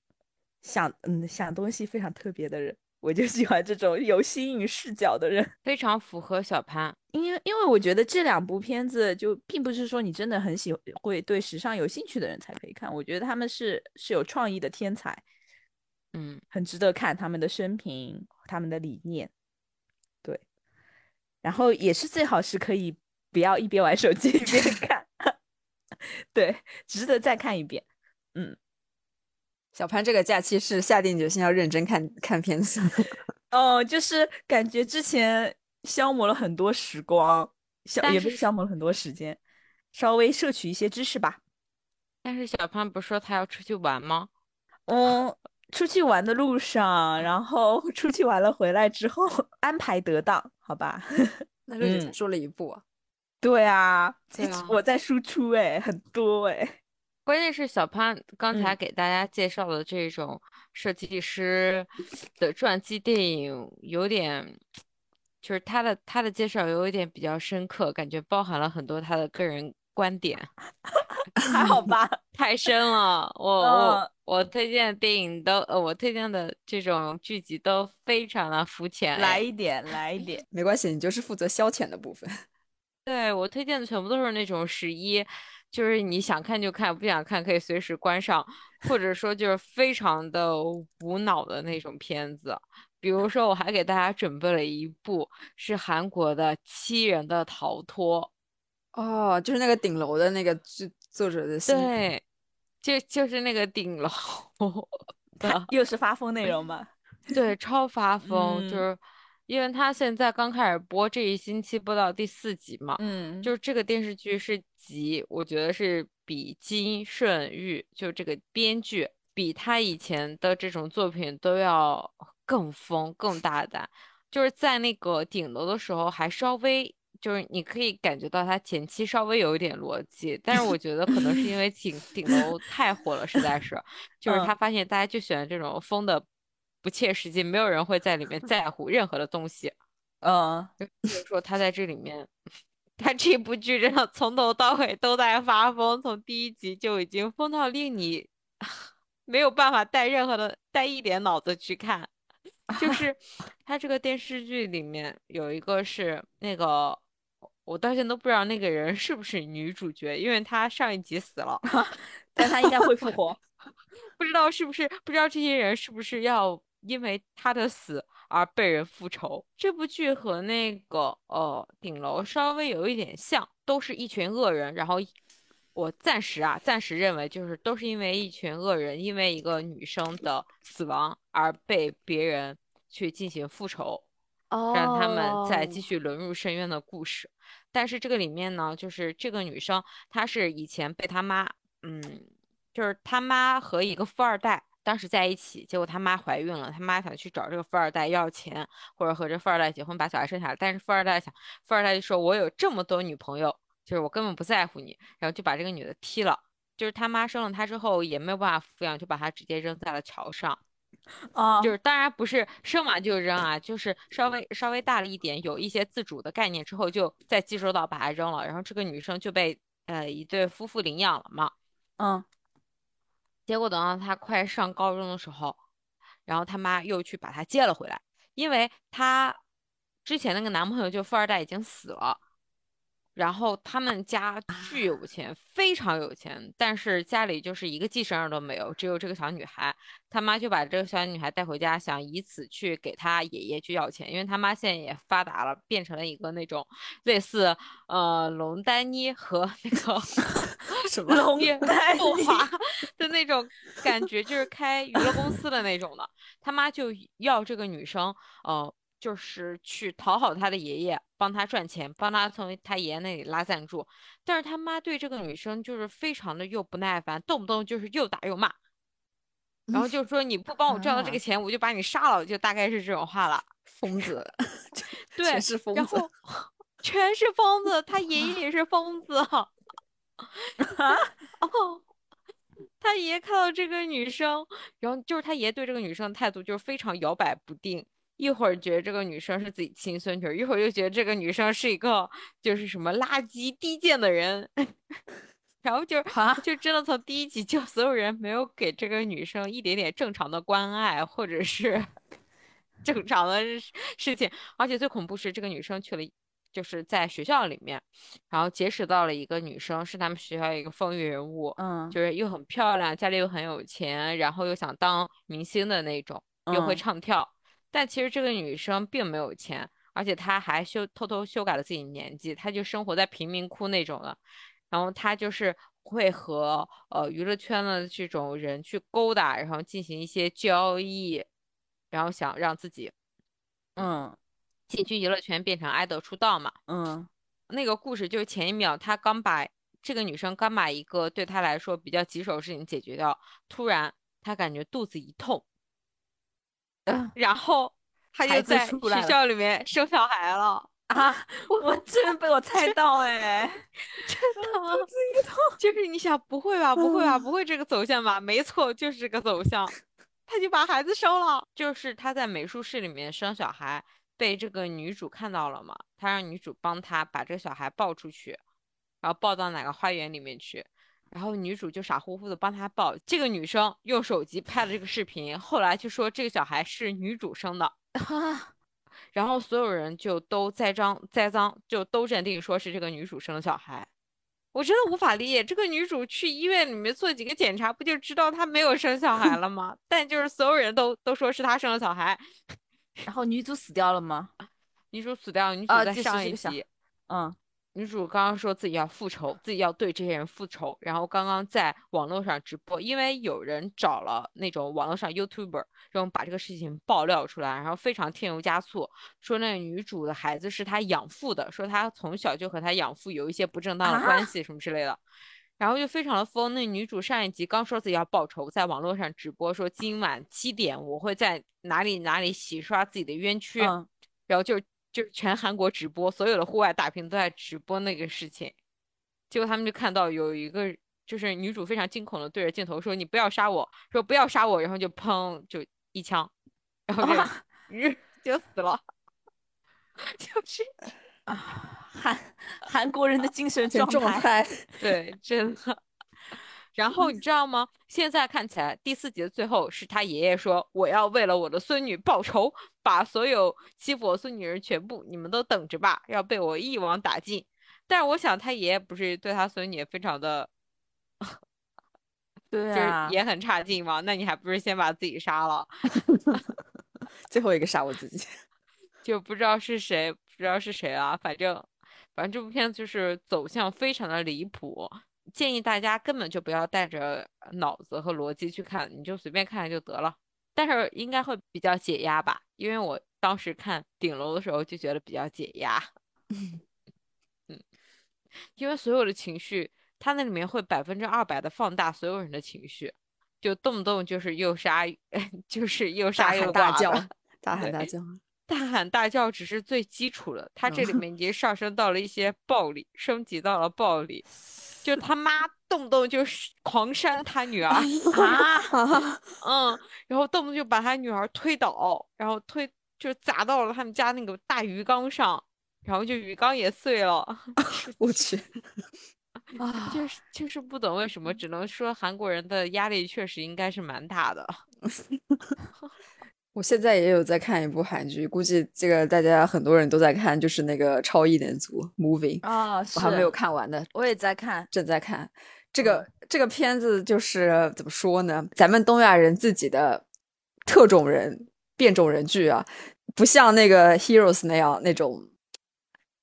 想嗯想东西非常特别的人。我就喜欢这种有新颖视角的人，非常符合小潘。因为因为我觉得这两部片子就并不是说你真的很喜会对时尚有兴趣的人才可以看。我觉得他们是是有创意的天才。嗯，很值得看他们的生平，他们的理念，对，然后也是最好是可以不要一边玩手机 [LAUGHS] 一边看，[LAUGHS] 对，值得再看一遍。嗯，小潘这个假期是下定决心要认真看看片子，[LAUGHS] 哦，就是感觉之前消磨了很多时光，消也不是消磨了很多时间，稍微摄取一些知识吧。但是小潘不是说他要出去玩吗？嗯。出去玩的路上，然后 [LAUGHS] 出去玩了回来之后 [LAUGHS] 安排得当，好吧？[LAUGHS] 那就只说了一步。对啊，我在输出哎，很多哎。关键是小潘刚才给大家介绍的这种设计师的传记电影，有点就是他的他的介绍有一点比较深刻，感觉包含了很多他的个人观点。[LAUGHS] 还好吧，[LAUGHS] 太深了。我我我推荐的电影都呃，我推荐的这种剧集都非常的肤浅。来一点，来一点，[LAUGHS] 没关系，你就是负责消遣的部分。对我推荐的全部都是那种十一，就是你想看就看，不想看可以随时关上，或者说就是非常的无脑的那种片子。比如说，我还给大家准备了一部是韩国的《七人的逃脱》。哦，就是那个顶楼的那个作作者的对，就就是那个顶楼 [LAUGHS] 的，[LAUGHS] 又是发疯内容吗？[LAUGHS] 对，超发疯，就是因为他现在刚开始播，这一星期播到第四集嘛，嗯，就是这个电视剧是集，我觉得是比金顺玉就这个编剧比他以前的这种作品都要更疯、更大胆，就是在那个顶楼的时候还稍微。就是你可以感觉到他前期稍微有一点逻辑，但是我觉得可能是因为 [LAUGHS] 顶顶楼太火了，实在是，就是他发现大家就喜欢这种疯的不切实际，没有人会在里面 [LAUGHS] 在乎任何的东西。嗯，比如说他在这里面，他这部剧真的从头到尾都在发疯，从第一集就已经疯到令你 [LAUGHS] 没有办法带任何的带一点脑子去看。就是他这个电视剧里面有一个是那个。我到现在都不知道那个人是不是女主角，因为她上一集死了，[LAUGHS] 但她应该会复活。[LAUGHS] 不知道是不是？不知道这些人是不是要因为她的死而被人复仇？这部剧和那个呃顶楼稍微有一点像，都是一群恶人。然后我暂时啊，暂时认为就是都是因为一群恶人，因为一个女生的死亡而被别人去进行复仇，让他们再继续沦入深渊的故事。但是这个里面呢，就是这个女生，她是以前被她妈，嗯，就是她妈和一个富二代当时在一起，结果她妈怀孕了，她妈想去找这个富二代要钱，或者和这富二代结婚把小孩生下来，但是富二代想，富二代就说：“我有这么多女朋友，就是我根本不在乎你。”然后就把这个女的踢了，就是他妈生了她之后也没有办法抚养，就把她直接扔在了桥上。啊，就是当然不是生完就扔啊，就是稍微稍微大了一点，有一些自主的概念之后，就再接收到把它扔了，然后这个女生就被呃一对夫妇领养了嘛。嗯，结果等到她快上高中的时候，然后她妈又去把她接了回来，因为她之前那个男朋友就富二代已经死了。然后他们家巨有钱，非常有钱，但是家里就是一个继承人都没有，只有这个小女孩。他妈就把这个小女孩带回家，想以此去给他爷爷去要钱，因为他妈现在也发达了，变成了一个那种类似呃龙丹妮和那个 [LAUGHS] 什 [LAUGHS] 么龙丹妮的那种感觉，就是开娱乐公司的那种的。他妈就要这个女生，呃。就是去讨好他的爷爷，帮他赚钱，帮他从他爷爷那里拉赞助。但是他妈对这个女生就是非常的又不耐烦，动不动就是又打又骂，[LAUGHS] 然后就说你不帮我赚到这个钱，我就把你杀了，就大概是这种话了。疯子，[LAUGHS] [LAUGHS] 对，全是疯子，全是疯子，他爷爷也是疯子。啊，哦，他爷爷看到这个女生，然后就是他爷爷对这个女生的态度就是非常摇摆不定。一会儿觉得这个女生是自己亲孙女，一会儿又觉得这个女生是一个就是什么垃圾低贱的人，[LAUGHS] 然后就就真的从第一集就所有人没有给这个女生一点点正常的关爱或者是 [LAUGHS] 正常的事情，而且最恐怖是这个女生去了就是在学校里面，然后结识到了一个女生，是他们学校一个风云人物，嗯，就是又很漂亮，家里又很有钱，然后又想当明星的那种，又会唱跳。但其实这个女生并没有钱，而且她还修偷偷修改了自己年纪，她就生活在贫民窟那种的。然后她就是会和呃娱乐圈的这种人去勾搭，然后进行一些交易，然后想让自己嗯进军娱乐圈，变成爱豆出道嘛。嗯，那个故事就是前一秒她刚把这个女生刚把一个对她来说比较棘手的事情解决掉，突然她感觉肚子一痛。然后他就在学校里面生小孩了啊！我真被我猜到哎，真的吗，就是你想不会吧？不会吧？不会这个走向吧？没错，就是这个走向。他就把孩子生了，就是他在美术室里面生小孩，被这个女主看到了嘛，他让女主帮他把这个小孩抱出去，然后抱到哪个花园里面去。然后女主就傻乎乎的帮他抱，这个女生用手机拍了这个视频，后来就说这个小孩是女主生的，[LAUGHS] 然后所有人就都栽赃栽赃，就都认定说是这个女主生的小孩。我真的无法理解，这个女主去医院里面做几个检查，不就知道她没有生小孩了吗？[LAUGHS] 但就是所有人都都说是她生了小孩，然后女主死掉了吗？[LAUGHS] 女主死掉，女主在上一集，嗯。女主刚刚说自己要复仇，自己要对这些人复仇，然后刚刚在网络上直播，因为有人找了那种网络上 YouTuber，然后把这个事情爆料出来，然后非常添油加醋，说那个女主的孩子是她养父的，说她从小就和她养父有一些不正当的关系什么之类的，然后就非常的疯。那女主上一集刚说自己要报仇，在网络上直播说今晚七点我会在哪里哪里洗刷自己的冤屈，然后就。就是全韩国直播，所有的户外大屏都在直播那个事情，结果他们就看到有一个，就是女主非常惊恐的对着镜头说：“你不要杀我，说不要杀我。”然后就砰，就一枪，然后就 [LAUGHS] 就死了，[LAUGHS] 就是啊，韩韩国人的精神状态，[LAUGHS] 对，真的。然后你知道吗？现在看起来第四集的最后是他爷爷说：“我要为了我的孙女报仇，把所有欺负我孙女人全部，你们都等着吧，要被我一网打尽。”但是我想他爷爷不是对他孙女非常的，对啊，也很差劲吗？那你还不是先把自己杀了？[LAUGHS] 最后一个杀我自己，就不知道是谁，不知道是谁啊。反正，反正这部片子就是走向非常的离谱。建议大家根本就不要带着脑子和逻辑去看，你就随便看看就得了。但是应该会比较解压吧，因为我当时看顶楼的时候就觉得比较解压。[LAUGHS] 嗯，因为所有的情绪，它那里面会百分之二百的放大所有人的情绪，就动不动就是又杀，[LAUGHS] 就是又杀又大叫，大喊大叫，大喊大叫只是最基础的，它这里 [LAUGHS] 面已经上升到了一些暴力，升级到了暴力。就他妈动不动就是狂扇他女儿 [LAUGHS] 啊，[LAUGHS] 嗯，然后动不动就把他女儿推倒，然后推就砸到了他们家那个大鱼缸上，然后就鱼缸也碎了。[LAUGHS] 我去，啊，就是就是不懂为什么，只能说韩国人的压力确实应该是蛮大的。我现在也有在看一部韩剧，估计这个大家很多人都在看，就是那个《超异能族》Moving 啊，我还没有看完的，我也在看，正在看。这个这个片子就是怎么说呢？咱们东亚人自己的特种人变种人剧啊，不像那个 Heroes 那样那种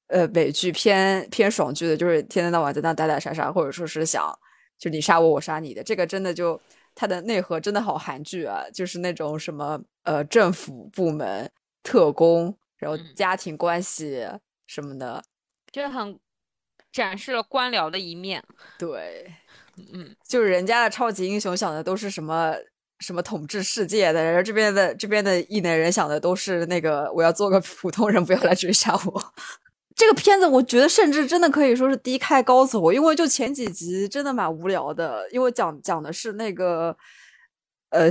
呃美剧偏偏爽剧的，就是天天到晚在那打打杀杀，或者说是想就你杀我我杀你的，这个真的就。它的内核真的好韩剧啊，就是那种什么呃政府部门、特工，然后家庭关系什么的，就很展示了官僚的一面。对，嗯，就是人家的超级英雄想的都是什么什么统治世界的，然后这边的这边的异能人想的都是那个我要做个普通人，不要来追杀我。这个片子我觉得甚至真的可以说是低开高走，因为就前几集真的蛮无聊的，因为讲讲的是那个呃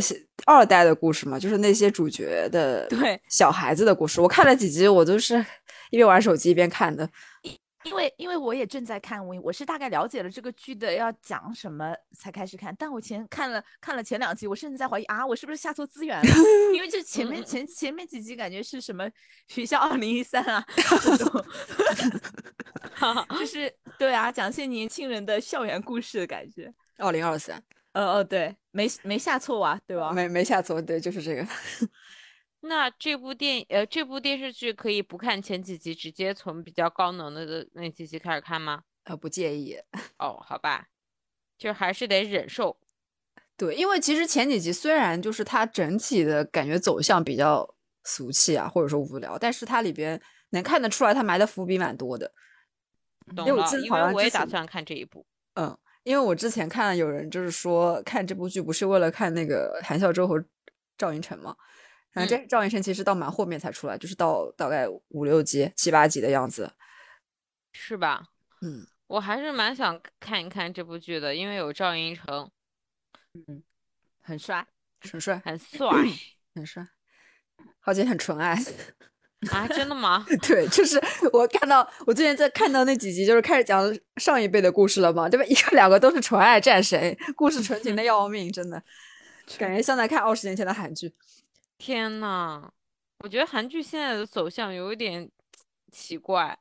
二代的故事嘛，就是那些主角的对小孩子的故事。我看了几集，我都是一边玩手机一边看的。因为因为我也正在看，我我是大概了解了这个剧的要讲什么才开始看，但我前看了看了前两集，我甚至在怀疑啊，我是不是下错资源了？[LAUGHS] 因为这前面前前面几集感觉是什么学校二零一三啊，[LAUGHS] [LAUGHS] 就是对啊，讲些年轻人的校园故事的感觉。二零二三，呃哦，对，没没下错啊，对吧？没没下错，对，就是这个。那这部电呃这部电视剧可以不看前几集，直接从比较高能的那几集开始看吗？呃，不介意。[LAUGHS] 哦，好吧，就还是得忍受。对，因为其实前几集虽然就是它整体的感觉走向比较俗气啊，或者说无聊，但是它里边能看得出来，它埋的伏笔蛮多的。懂了，因为我也打算看这一部。嗯，因为我之前看有人就是说看这部剧不是为了看那个韩孝周和赵寅成吗？反正这赵寅成其实到蛮后面才出来，就是到大概五六集、七八集的样子，是吧？嗯，我还是蛮想看一看这部剧的，因为有赵寅成，嗯，很帅，很帅，很帅，很帅，而且很纯爱。啊，真的吗？[LAUGHS] 对，就是我看到我最近在看到那几集，就是开始讲上一辈的故事了嘛，对吧？一个两个都是纯爱战神，故事纯情的要命，真的感觉像在看二十年前的韩剧。天呐，我觉得韩剧现在的走向有一点奇怪。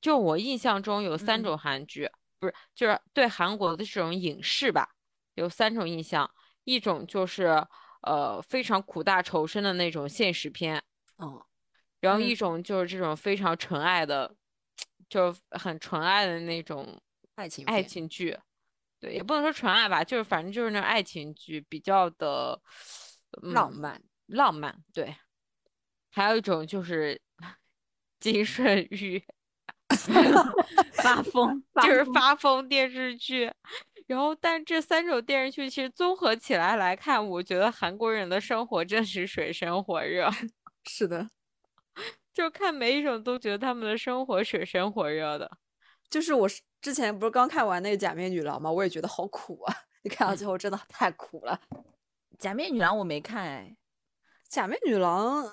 就我印象中有三种韩剧，不是就是对韩国的这种影视吧，有三种印象，一种就是呃非常苦大仇深的那种现实片。哦，然后一种就是这种非常纯爱的，就是很纯爱的那种爱情爱情剧，对，也不能说纯爱吧，就是反正就是那种爱情剧，比较的浪漫浪漫。对，还有一种就是 [LAUGHS] 金顺玉 [LAUGHS] 发疯，就是发疯电视剧。然后，但这三种电视剧其实综合起来来看，我觉得韩国人的生活真是水深火热。[LAUGHS] 是的，就看每一种都觉得他们的生活水深火热的。就是我之前不是刚看完那个《假面女郎》吗？我也觉得好苦啊！你看到最后真的太苦了。《假面女郎》我没看哎，《假面女郎》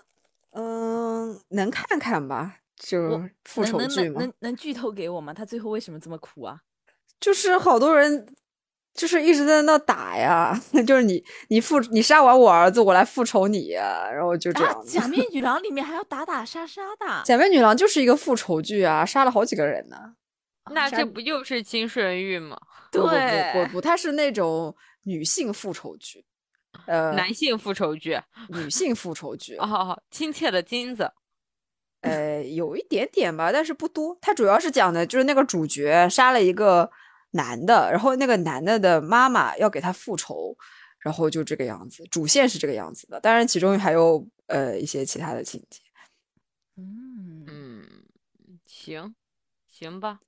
嗯，能看看吧，就复仇剧嘛。能能剧透给我吗？他最后为什么这么苦啊？就是好多人。就是一直在那打呀，[LAUGHS] 就是你你复你杀完我儿子，我来复仇你，然后就这样。假面 [LAUGHS] 女郎里面还要打打杀杀的。假面女郎就是一个复仇剧啊，杀了好几个人呢。那这不就是金顺玉吗？对，不不不，它是那种女性复仇剧，呃，男性复仇剧，女性复仇剧。[LAUGHS] 哦，亲切的金子，呃，有一点点吧，但是不多。它主要是讲的就是那个主角杀了一个。男的，然后那个男的的妈妈要给他复仇，然后就这个样子，主线是这个样子的。当然，其中还有呃一些其他的情节。嗯嗯，行行吧，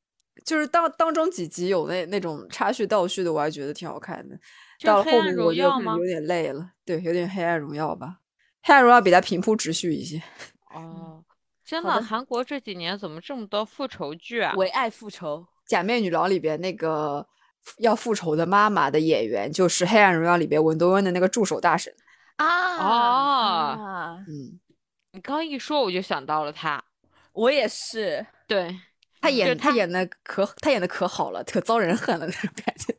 就是当当中几集有那那种插叙倒叙的，我还觉得挺好看的。到了后面我就有点累了，对，有点黑暗荣耀吧。黑暗荣耀比它平铺直叙一些。哦，真的，韩国这几年怎么这么多复仇剧啊？为爱复仇。假面女郎里边那个要复仇的妈妈的演员，就是黑暗荣耀里边文多恩的那个助手大神啊哦，嗯，你刚一说我就想到了他，我也是，对他演他演的可他演的可好了，可遭人恨了那种感觉。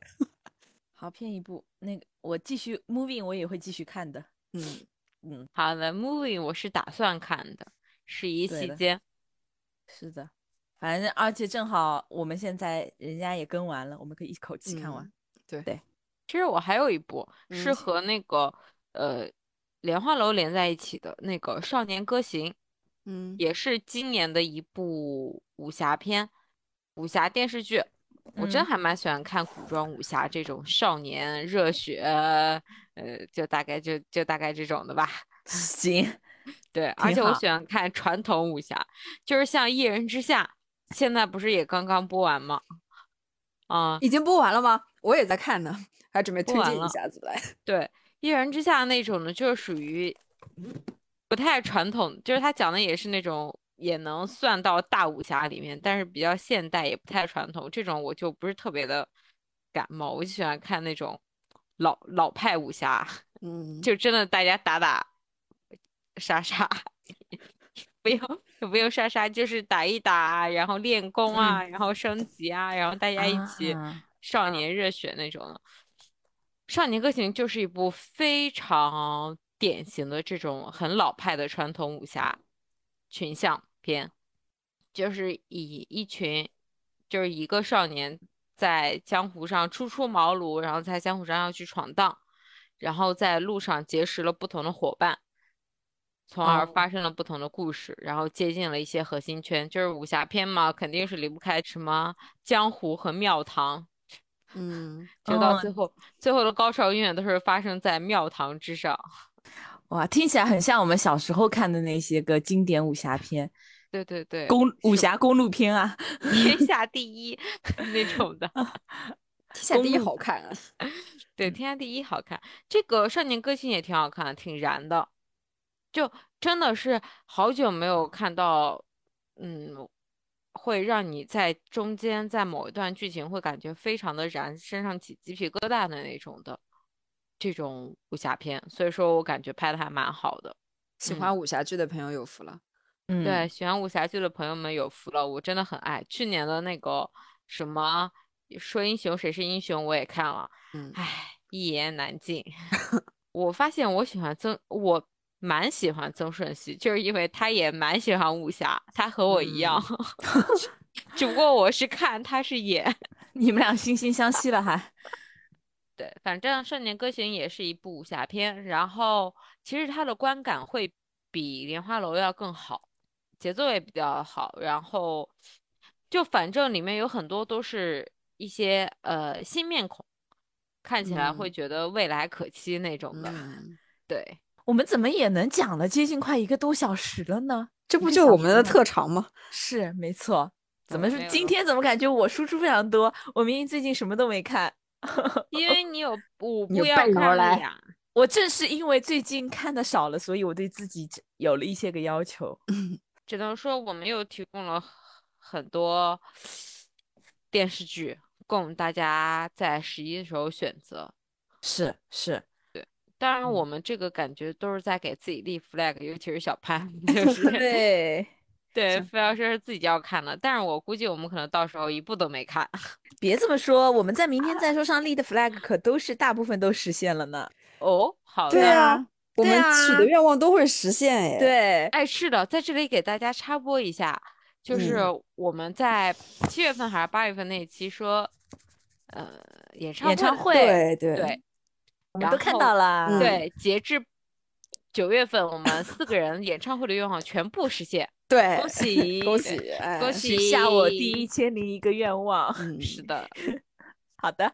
好，骗一部那个我继续 moving，我也会继续看的。嗯 [LAUGHS] 嗯，好的，moving 我是打算看的，十一期间，[LAUGHS] 是的。反正，而且正好我们现在人家也更完了，我们可以一口气看完。对对，其实我还有一部是和那个呃莲花楼连在一起的那个《少年歌行》，嗯，也是今年的一部武侠片，武侠电视剧。我真还蛮喜欢看古装武侠这种少年热血，呃，就大概就就大概这种的吧。行，[LAUGHS] 对，而且我喜欢看传统武侠，就是像《一人之下》。现在不是也刚刚播完吗？啊，已经播完了吗？我也在看呢，还准备推荐一下子来。[LAUGHS] 对，一人之下那种呢，就是属于不太传统，就是他讲的也是那种也能算到大武侠里面，但是比较现代，也不太传统。这种我就不是特别的感冒，我就喜欢看那种老老派武侠，[LAUGHS] 嗯，就真的大家打打杀杀。不用不用杀杀，就是打一打，然后练功啊，然后升级啊，然后大家一起少年热血那种的。少年歌行就是一部非常典型的这种很老派的传统武侠群像片，就是以一群就是一个少年在江湖上初出茅庐，然后在江湖上要去闯荡，然后在路上结识了不同的伙伴。从而发生了不同的故事，然后接近了一些核心圈，就是武侠片嘛，肯定是离不开什么江湖和庙堂，嗯，[LAUGHS] 就到最后，最后的高潮永远都是发生在庙堂之上。哇，听起来很像我们小时候看的那些个经典武侠片，对对对，公武侠公路片啊，天下第一 [LAUGHS] 那种的，[LAUGHS] 天下第一好看啊，[LAUGHS] 对，天下第一好看，这个少年歌行也挺好看，挺燃的。就真的是好久没有看到，嗯，会让你在中间在某一段剧情会感觉非常的燃，身上起鸡皮疙瘩的那种的这种武侠片，所以说我感觉拍的还蛮好的。喜欢武侠剧的朋友有福了。嗯，对，喜欢武侠剧的朋友们有福了，我真的很爱。去年的那个什么说英雄谁是英雄我也看了，嗯，唉，一言难尽。[LAUGHS] 我发现我喜欢曾，我蛮喜欢曾舜晞，就是因为他也蛮喜欢武侠，他和我一样，[LAUGHS] 只不过我是看，他是演，[LAUGHS] 你们俩惺惺相惜了还。对，反正《少年歌行》也是一部武侠片，然后其实它的观感会比《莲花楼》要更好，节奏也比较好，然后就反正里面有很多都是一些呃新面孔，看起来会觉得未来可期那种的。对，我们怎么也能讲了接近快一个多小时了呢？这不就我们的特长吗？是没错。怎么是今天怎么感觉我输出非常多？我明明最近什么都没看。[LAUGHS] 因为你有五部要看呀，我正是因为最近看的少了，所以我对自己有了一些个要求。[LAUGHS] 只能说我们又提供了很多电视剧供大家在十一的时候选择。是是，对。当然，我们这个感觉都是在给自己立 flag，尤其是小潘，[LAUGHS] 就是对。对，非要说是自己要看的，但是我估计我们可能到时候一部都没看。[LAUGHS] 别这么说，我们在明天再说上立的 flag 可都是大部分都实现了呢。哦，好的。对啊，我们许的愿望都会实现哎。对，哎，是的，在这里给大家插播一下，就是我们在七月份还是八月份那一期说，呃，演唱演唱会，对对对，我们都看到了。对，截至九月份，我们四个人演唱会的愿望全部实现。[LAUGHS] 对，恭喜恭喜恭喜！下我第一千零一个愿望。嗯，[LAUGHS] 是的，好的，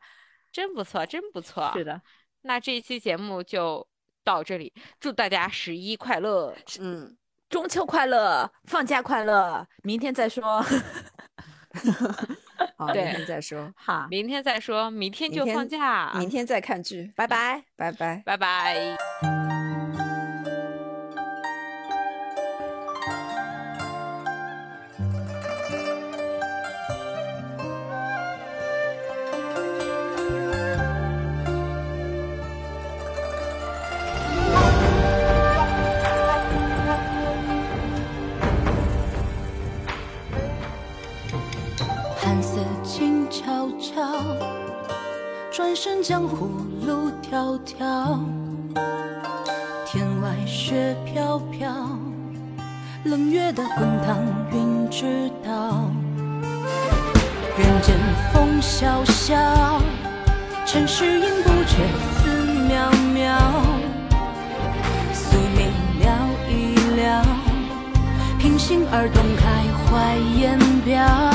真不错，真不错。是的，那这一期节目就到这里，祝大家十一快乐，嗯，中秋快乐，放假快乐，明天再说。[LAUGHS] 好，明天再说。好，明天再说，明天就放假，明天再看剧，拜拜，拜拜，拜拜。悄悄转身江湖路迢迢，天外雪飘飘，冷月的滚烫云知道。人间风萧萧，尘世应不觉思渺渺。宿命了一了，平心而动开怀言表。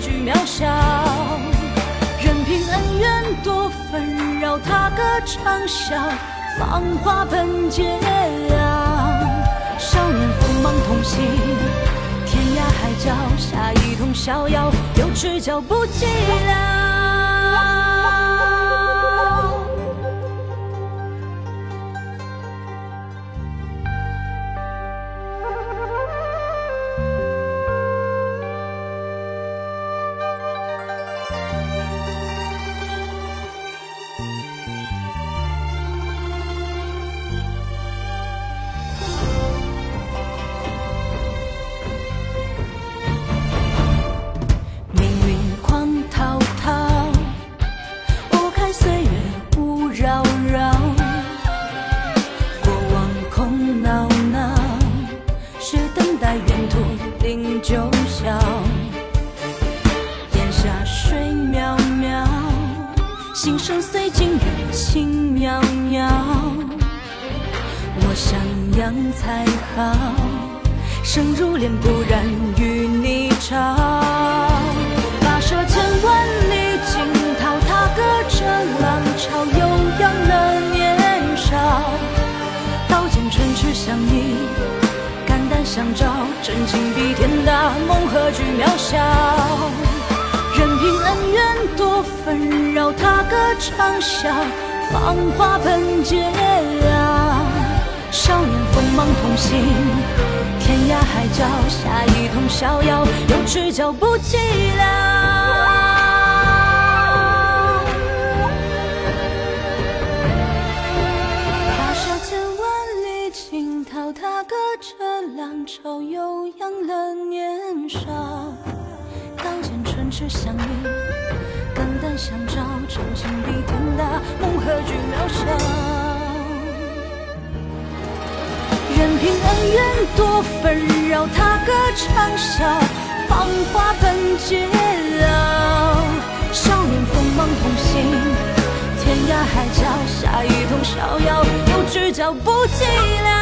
句渺小？任凭恩怨多纷扰，踏歌长啸，芳华本桀骜。少年锋芒同行，天涯海角，侠义同逍遥，有赤脚不寂寥。相照真情比天大梦何惧渺小？任凭恩怨多纷扰踏歌长啸芳华本桀骜少年锋芒同行天涯海角侠义同逍遥有赤脚不寂寥潮，悠扬了年少。当见唇齿相依，肝胆相照，真情比天大，梦何惧渺小。任凭恩怨多纷扰，踏歌长啸，芳华本皆老。少年锋芒同行，天涯海角下一通逍遥，有知交不寂寥。